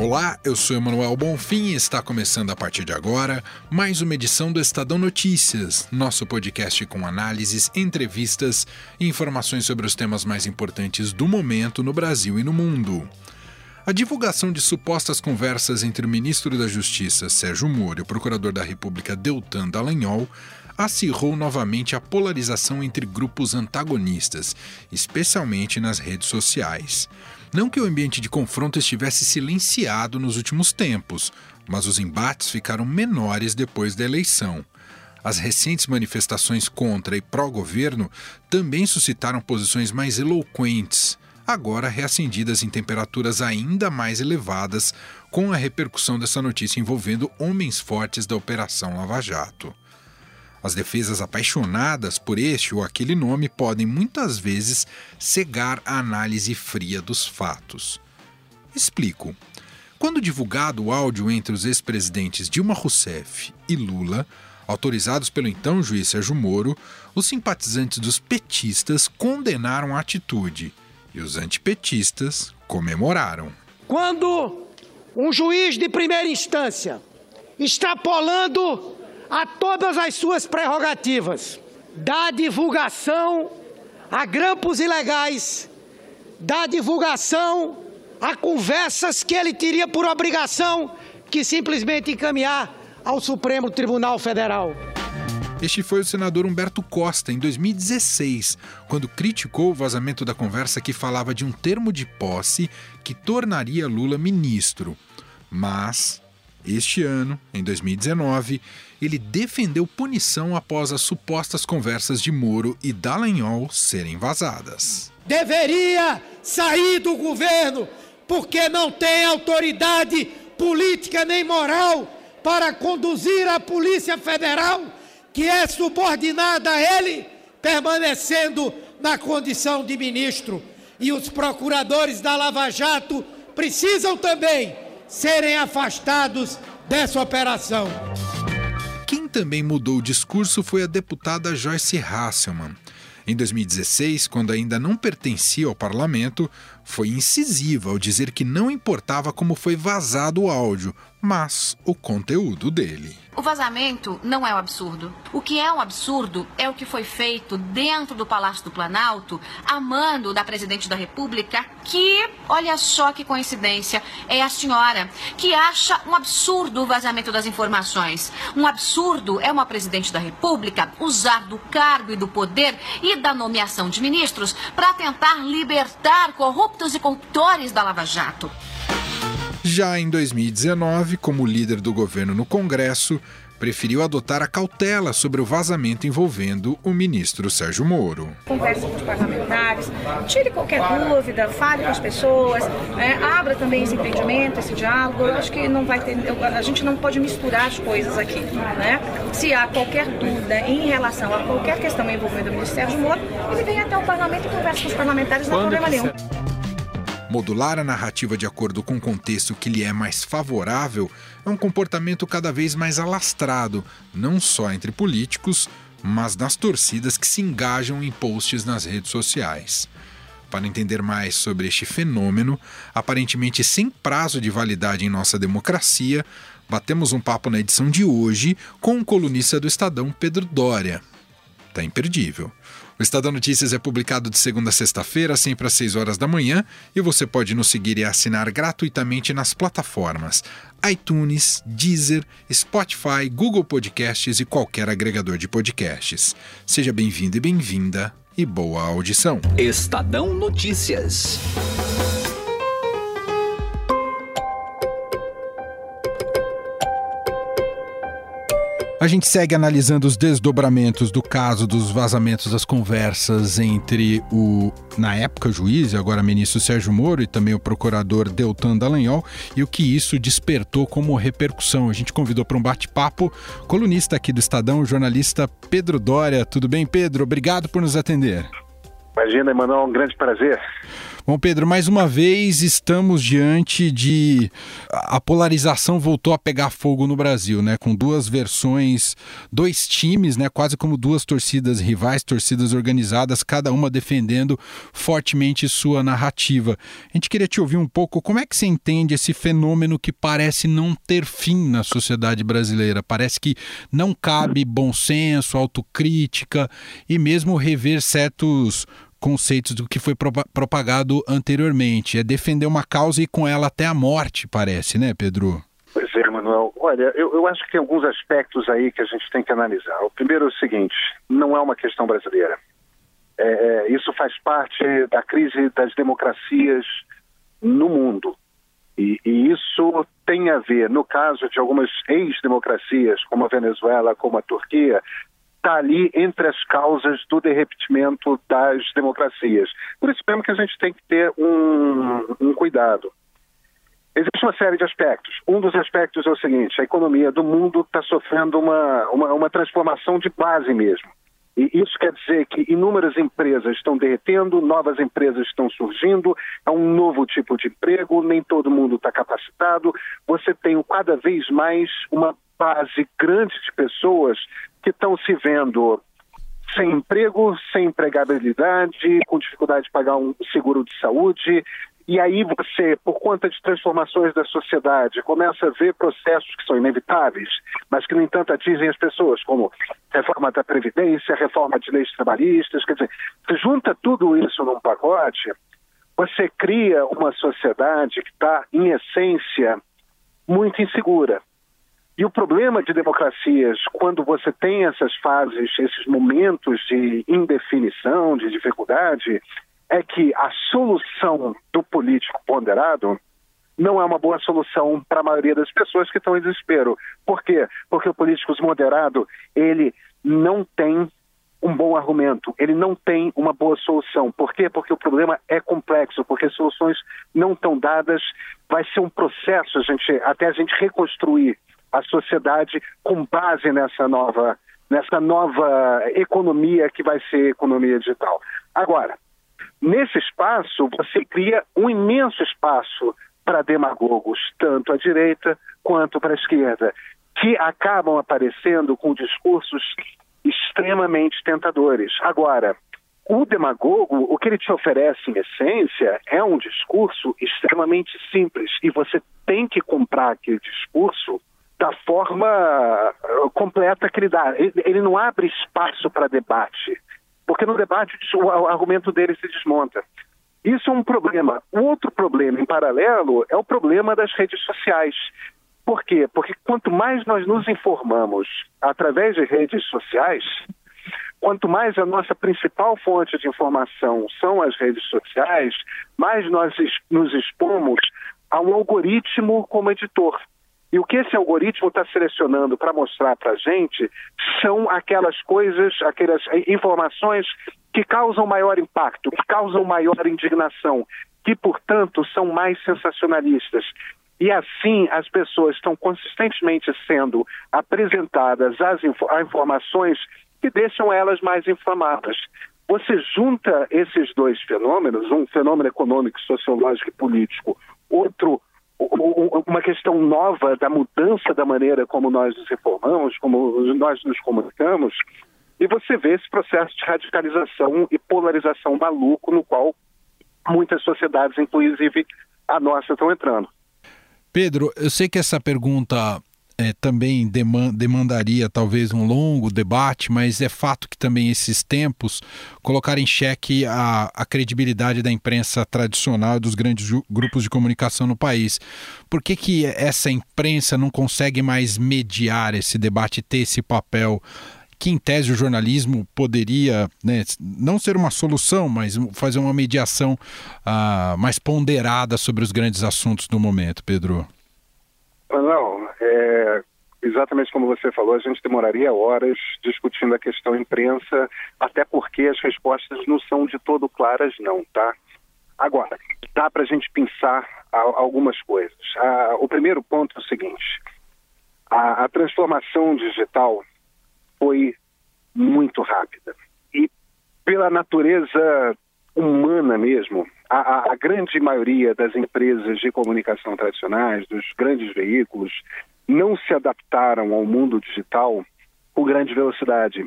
Olá, eu sou Emanuel Bonfim e está começando a partir de agora mais uma edição do Estadão Notícias, nosso podcast com análises, entrevistas e informações sobre os temas mais importantes do momento no Brasil e no mundo. A divulgação de supostas conversas entre o ministro da Justiça, Sérgio Moro, e o procurador da República, Deltan Dallagnol, acirrou novamente a polarização entre grupos antagonistas, especialmente nas redes sociais. Não que o ambiente de confronto estivesse silenciado nos últimos tempos, mas os embates ficaram menores depois da eleição. As recentes manifestações contra e pró-governo também suscitaram posições mais eloquentes, agora reacendidas em temperaturas ainda mais elevadas com a repercussão dessa notícia envolvendo homens fortes da Operação Lava Jato. As defesas apaixonadas por este ou aquele nome podem muitas vezes cegar a análise fria dos fatos. Explico. Quando divulgado o áudio entre os ex-presidentes Dilma Rousseff e Lula, autorizados pelo então juiz Sérgio Moro, os simpatizantes dos petistas condenaram a atitude e os antipetistas comemoraram. Quando um juiz de primeira instância, extrapolando a todas as suas prerrogativas, da divulgação a grampos ilegais, da divulgação a conversas que ele teria por obrigação que simplesmente encaminhar ao Supremo Tribunal Federal. Este foi o senador Humberto Costa em 2016, quando criticou o vazamento da conversa que falava de um termo de posse que tornaria Lula ministro. Mas, este ano, em 2019, ele defendeu punição após as supostas conversas de Moro e Dallagnol serem vazadas. Deveria sair do governo porque não tem autoridade política nem moral para conduzir a Polícia Federal, que é subordinada a ele, permanecendo na condição de ministro. E os procuradores da Lava Jato precisam também serem afastados dessa operação também mudou o discurso foi a deputada Joyce Hasselman. Em 2016, quando ainda não pertencia ao parlamento, foi incisiva ao dizer que não importava como foi vazado o áudio, mas o conteúdo dele. O vazamento não é um absurdo. O que é um absurdo é o que foi feito dentro do Palácio do Planalto, a mando da presidente da República, que, olha só que coincidência, é a senhora que acha um absurdo o vazamento das informações. Um absurdo é uma presidente da República usar do cargo e do poder e da nomeação de ministros para tentar libertar corruptos e corruptores da Lava Jato. Já em 2019, como líder do governo no Congresso, preferiu adotar a cautela sobre o vazamento envolvendo o ministro Sérgio Moro. Converse com os parlamentares, tire qualquer dúvida, fale com as pessoas, né, abra também esse entendimento, esse diálogo. Eu acho que não vai ter, a gente não pode misturar as coisas aqui, né? Se há qualquer dúvida em relação a qualquer questão envolvendo o ministro Sérgio Moro, ele vem até o parlamento e conversa com os parlamentares, não há problema nenhum. Modular a narrativa de acordo com o contexto que lhe é mais favorável é um comportamento cada vez mais alastrado, não só entre políticos, mas nas torcidas que se engajam em posts nas redes sociais. Para entender mais sobre este fenômeno, aparentemente sem prazo de validade em nossa democracia, batemos um papo na edição de hoje com o colunista do Estadão, Pedro Dória. Tá imperdível. O Estadão Notícias é publicado de segunda a sexta-feira, sempre às 6 horas da manhã, e você pode nos seguir e assinar gratuitamente nas plataformas iTunes, Deezer, Spotify, Google Podcasts e qualquer agregador de podcasts. Seja bem-vindo e bem-vinda e boa audição. Estadão Notícias. A gente segue analisando os desdobramentos do caso dos vazamentos das conversas entre o, na época, juiz e agora ministro Sérgio Moro e também o procurador Deltan Dallagnol e o que isso despertou como repercussão. A gente convidou para um bate-papo colunista aqui do Estadão, o jornalista Pedro Dória. Tudo bem, Pedro? Obrigado por nos atender. Imagina, Emanuel, um grande prazer. Bom, Pedro, mais uma vez estamos diante de. A polarização voltou a pegar fogo no Brasil, né? Com duas versões, dois times, né? Quase como duas torcidas rivais, torcidas organizadas, cada uma defendendo fortemente sua narrativa. A gente queria te ouvir um pouco como é que você entende esse fenômeno que parece não ter fim na sociedade brasileira. Parece que não cabe bom senso, autocrítica e mesmo rever certos conceitos do que foi propagado anteriormente. É defender uma causa e com ela até a morte, parece, né, Pedro? Pois é, Manuel. Olha, eu, eu acho que tem alguns aspectos aí que a gente tem que analisar. O primeiro é o seguinte: não é uma questão brasileira. É, é isso faz parte da crise das democracias no mundo. E, e, isso tem a ver, no caso de algumas ex-democracias, como a Venezuela, como a Turquia, está ali entre as causas do derretimento das democracias. Por isso mesmo que a gente tem que ter um, um cuidado. Existe uma série de aspectos. Um dos aspectos é o seguinte: a economia do mundo está sofrendo uma, uma, uma transformação de base mesmo. E isso quer dizer que inúmeras empresas estão derretendo, novas empresas estão surgindo, há um novo tipo de emprego, nem todo mundo está capacitado. Você tem cada vez mais uma base grande de pessoas que estão se vendo sem emprego, sem empregabilidade, com dificuldade de pagar um seguro de saúde. E aí você, por conta de transformações da sociedade, começa a ver processos que são inevitáveis, mas que, no entanto, atingem as pessoas, como reforma da Previdência, reforma de leis trabalhistas. Quer dizer, se junta tudo isso num pacote, você cria uma sociedade que está, em essência, muito insegura. E o problema de democracias, quando você tem essas fases, esses momentos de indefinição, de dificuldade, é que a solução do político ponderado não é uma boa solução para a maioria das pessoas que estão em desespero. Por quê? Porque o político moderado, ele não tem um bom argumento, ele não tem uma boa solução. Por quê? Porque o problema é complexo, porque soluções não estão dadas, vai ser um processo a gente, até a gente reconstruir a sociedade com base nessa nova, nessa nova economia que vai ser economia digital. Agora, nesse espaço, você cria um imenso espaço para demagogos, tanto à direita quanto para a esquerda, que acabam aparecendo com discursos extremamente tentadores. Agora, o demagogo, o que ele te oferece em essência é um discurso extremamente simples e você tem que comprar aquele discurso da forma uh, completa que ele dá. Ele, não abre espaço para debate, porque no debate o argumento dele se desmonta. Isso é um problema. O outro problema, em paralelo, é o problema das redes sociais. Por quê? Porque quanto mais nós nos informamos através de redes sociais, quanto mais a nossa principal fonte de informação são as redes sociais, mais nós nos expomos a um algoritmo como editor. E o que esse algoritmo está selecionando para mostrar para a gente são aquelas coisas, aquelas informações que causam maior impacto, que causam maior indignação, que, portanto, são mais sensacionalistas. E assim as pessoas estão consistentemente sendo apresentadas às a informações que deixam elas mais inflamadas. Você junta esses dois fenômenos, um fenômeno econômico, sociológico e político, outro uma questão nova da mudança da maneira como nós nos reformamos, como nós nos comunicamos, e você vê esse processo de radicalização e polarização maluco no qual muitas sociedades, inclusive a nossa, estão entrando. Pedro, eu sei que essa pergunta é, também demandaria talvez um longo debate, mas é fato que também esses tempos colocaram em xeque a, a credibilidade da imprensa tradicional dos grandes grupos de comunicação no país. Por que, que essa imprensa não consegue mais mediar esse debate, ter esse papel? que em tese o jornalismo poderia né, não ser uma solução, mas fazer uma mediação uh, mais ponderada sobre os grandes assuntos do momento, Pedro? Não, é, exatamente como você falou, a gente demoraria horas discutindo a questão imprensa, até porque as respostas não são de todo claras, não, tá? Agora, dá para a gente pensar algumas coisas. o primeiro ponto é o seguinte: a, a transformação digital foi muito rápida. E pela natureza humana mesmo, a, a, grande maioria das empresas de comunicação tradicionais, dos grandes veículos, não se adaptaram ao mundo digital com grande velocidade.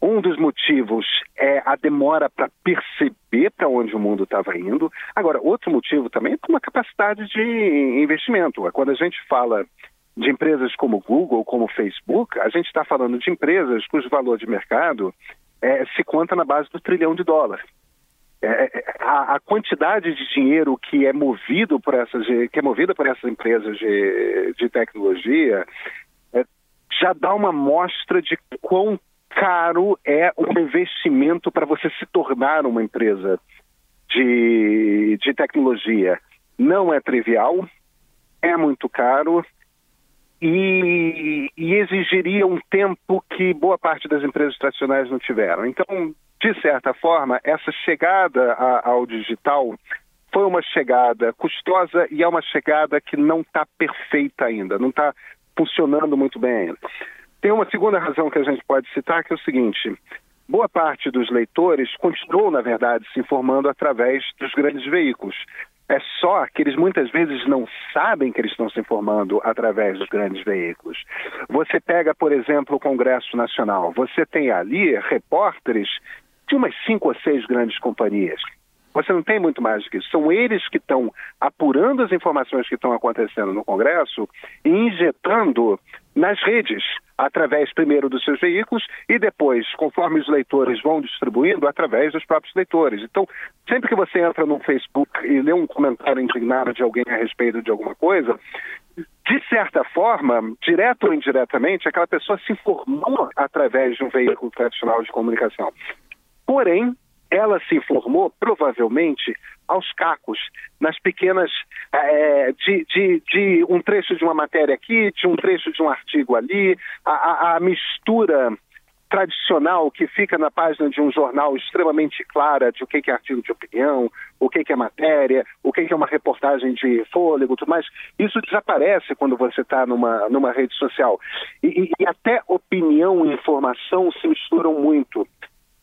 Um dos motivos é a demora para perceber para onde o mundo estava indo. Agora, outro motivo também é uma capacidade de investimento. Quando a gente fala de empresas como Google, como Facebook, a gente está falando de empresas cujo valor de mercado é, se conta na base do trilhão de dólares. É, é, a, quantidade de dinheiro que é movido por essas que é movida por essas empresas de, de tecnologia é, já dá uma mostra de quão caro é o investimento para você se tornar uma empresa de, de tecnologia. Não é trivial, é muito caro e, e exigiria um tempo que boa parte das empresas tradicionais não tiveram. Então, de certa forma, essa chegada a, ao digital foi uma chegada custosa e é uma chegada que não está perfeita ainda, não está funcionando muito bem ainda. Tem uma segunda razão que a gente pode citar, que é o seguinte: boa parte dos leitores continuou, na verdade, se informando através dos grandes veículos. É só que eles muitas vezes não sabem que eles estão se informando através dos grandes veículos. Você pega, por exemplo, o Congresso Nacional, você tem ali repórteres de umas cinco ou seis grandes companhias. Você não tem muito mais do que isso. São eles que estão apurando as informações que estão acontecendo no Congresso e injetando nas redes, através primeiro dos seus veículos e depois, conforme os leitores vão distribuindo, através dos próprios leitores. Então, sempre que você entra no Facebook e lê um comentário indignado de alguém a respeito de alguma coisa, de certa forma, direto ou indiretamente, aquela pessoa se informou através de um veículo tradicional de comunicação. Porém, ela se informou, provavelmente, aos cacos, nas pequenas. É, de, de, de, um trecho de uma matéria aqui, de um trecho de um artigo ali, a, a, a mistura tradicional que fica na página de um jornal extremamente clara de o que é artigo de opinião, o que é matéria, o que é uma reportagem de fôlego, tudo mais. Isso desaparece quando você está numa, numa rede social. E, e, até opinião e informação se misturam muito.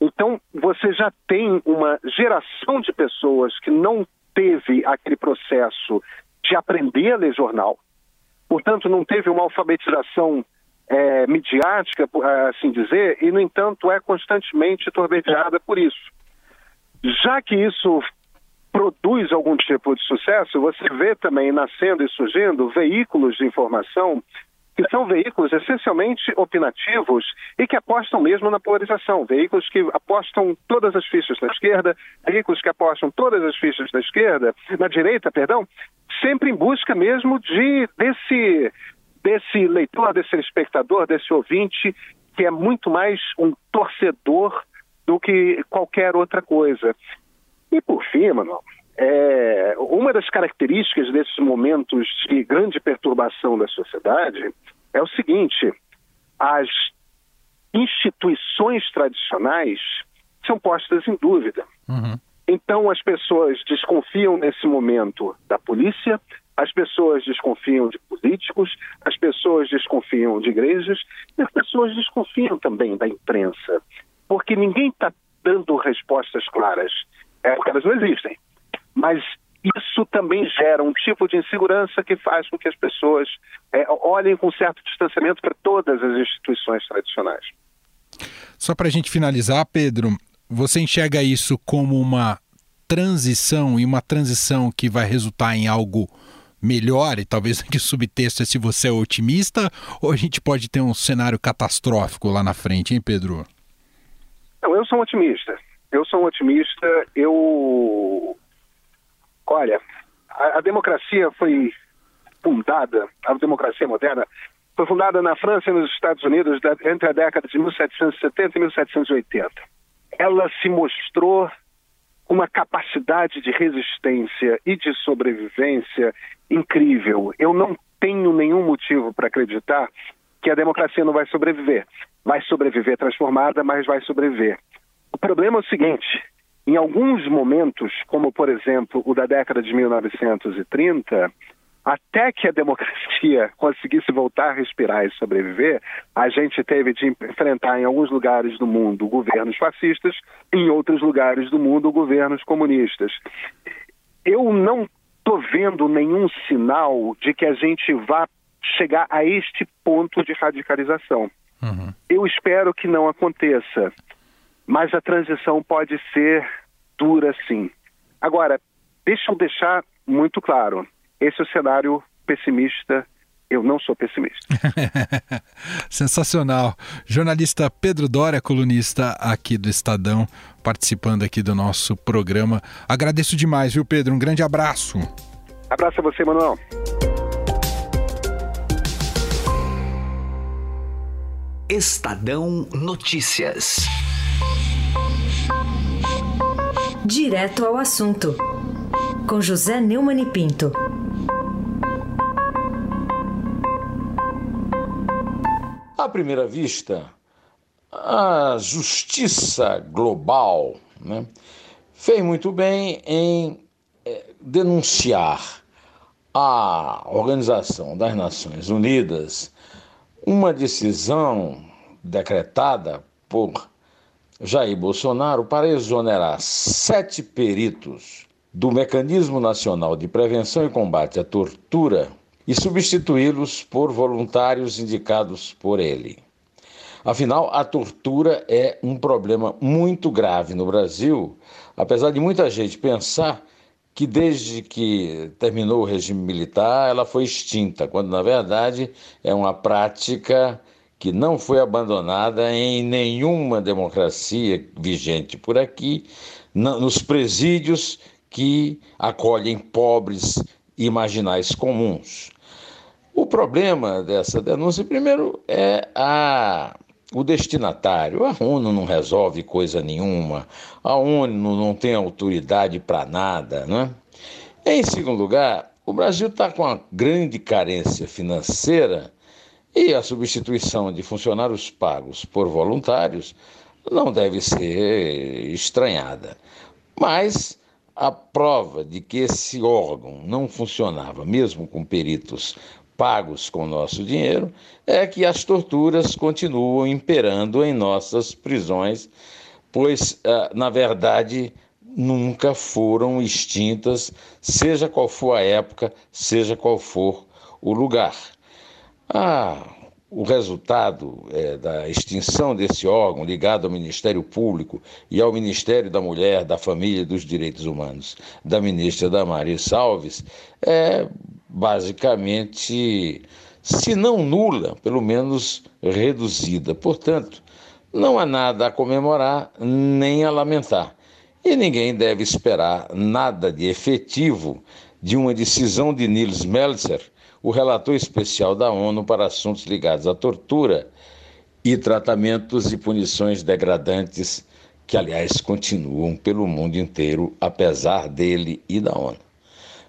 Então, você já tem uma geração de pessoas que não teve aquele processo de aprender a ler jornal, portanto, não teve uma alfabetização é, midiática, assim dizer, e, no entanto, é constantemente torbedeada por isso. Já que isso produz algum tipo de sucesso, você vê também nascendo e surgindo veículos de informação que são veículos essencialmente opinativos e que apostam mesmo na polarização. Veículos que apostam todas as fichas da esquerda, veículos que apostam todas as fichas da esquerda, na direita, perdão, sempre em busca mesmo de desse, desse leitor, desse espectador, desse ouvinte, que é muito mais um torcedor do que qualquer outra coisa. E por fim, Manuel, é, uma das características desses momentos de grande perturbação da sociedade é o seguinte: as instituições tradicionais são postas em dúvida. Uhum. Então as pessoas desconfiam nesse momento da polícia, as pessoas desconfiam de políticos, as pessoas desconfiam de igrejas e as pessoas desconfiam também da imprensa, porque ninguém está dando respostas claras. É porque elas não existem. Mas isso também gera um tipo de insegurança que faz com que as pessoas é, olhem com certo distanciamento para todas as instituições tradicionais. Só para a gente finalizar, Pedro, você enxerga isso como uma transição e uma transição que vai resultar em algo melhor, e talvez que subtexto é se você é otimista, ou a gente pode ter um cenário catastrófico lá na frente, hein, Pedro? Não, eu sou um otimista. Eu sou um otimista. Eu Olha, a, a democracia foi fundada, a democracia moderna, foi fundada na França e nos Estados Unidos entre a década de 1770 e 1780. Ela se mostrou uma capacidade de resistência e de sobrevivência incrível. Eu não tenho nenhum motivo para acreditar que a democracia não vai sobreviver. Vai sobreviver transformada, mas vai sobreviver. O problema é o seguinte: em alguns momentos, como por exemplo o da década de 1930, até que a democracia conseguisse voltar a respirar e sobreviver, a gente teve de enfrentar em alguns lugares do mundo governos fascistas, em outros lugares do mundo governos comunistas. Eu não estou vendo nenhum sinal de que a gente vá chegar a este ponto de radicalização. Uhum. Eu espero que não aconteça, mas a transição pode ser dura sim. Agora, deixa eu deixar muito claro: esse é o cenário pessimista. Eu não sou pessimista. Sensacional. Jornalista Pedro Dória, colunista aqui do Estadão, participando aqui do nosso programa. Agradeço demais, viu, Pedro? Um grande abraço. Abraço a você, Manuel. Estadão Notícias. Direto ao assunto com José Neumann e Pinto. À primeira vista, a justiça global né, fez muito bem em é, denunciar à Organização das Nações Unidas uma decisão decretada por Jair Bolsonaro para exonerar sete peritos do Mecanismo Nacional de Prevenção e Combate à Tortura e substituí-los por voluntários indicados por ele. Afinal, a tortura é um problema muito grave no Brasil, apesar de muita gente pensar que desde que terminou o regime militar ela foi extinta, quando na verdade é uma prática que não foi abandonada em nenhuma democracia vigente por aqui, nos presídios que acolhem pobres marginais comuns. O problema dessa denúncia, primeiro, é a, o destinatário. A ONU não resolve coisa nenhuma, a ONU não tem autoridade para nada. Né? Em segundo lugar, o Brasil está com uma grande carência financeira e a substituição de funcionários pagos por voluntários não deve ser estranhada. Mas a prova de que esse órgão não funcionava, mesmo com peritos pagos com nosso dinheiro, é que as torturas continuam imperando em nossas prisões, pois, ah, na verdade, nunca foram extintas, seja qual for a época, seja qual for o lugar. Ah, o resultado é, da extinção desse órgão ligado ao Ministério Público e ao Ministério da Mulher, da Família e dos Direitos Humanos, da ministra Damaris Alves, é basicamente, se não nula, pelo menos reduzida. Portanto, não há nada a comemorar nem a lamentar. E ninguém deve esperar nada de efetivo de uma decisão de Nils Melzer o relator especial da ONU para assuntos ligados à tortura e tratamentos e punições degradantes, que, aliás, continuam pelo mundo inteiro, apesar dele e da ONU.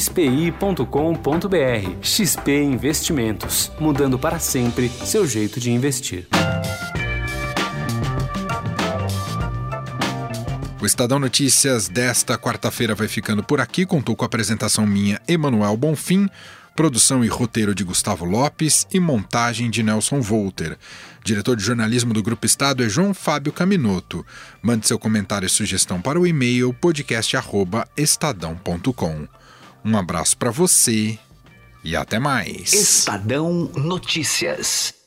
xpi.com.br. XP Investimentos, mudando para sempre seu jeito de investir. O Estadão Notícias desta quarta-feira vai ficando por aqui. Contou com a apresentação minha, Emanuel Bonfim, produção e roteiro de Gustavo Lopes e montagem de Nelson Volter. Diretor de jornalismo do Grupo Estado é João Fábio Caminoto. Mande seu comentário e sugestão para o e-mail podcast@estadão.com. Um abraço para você e até mais. Estadão Notícias.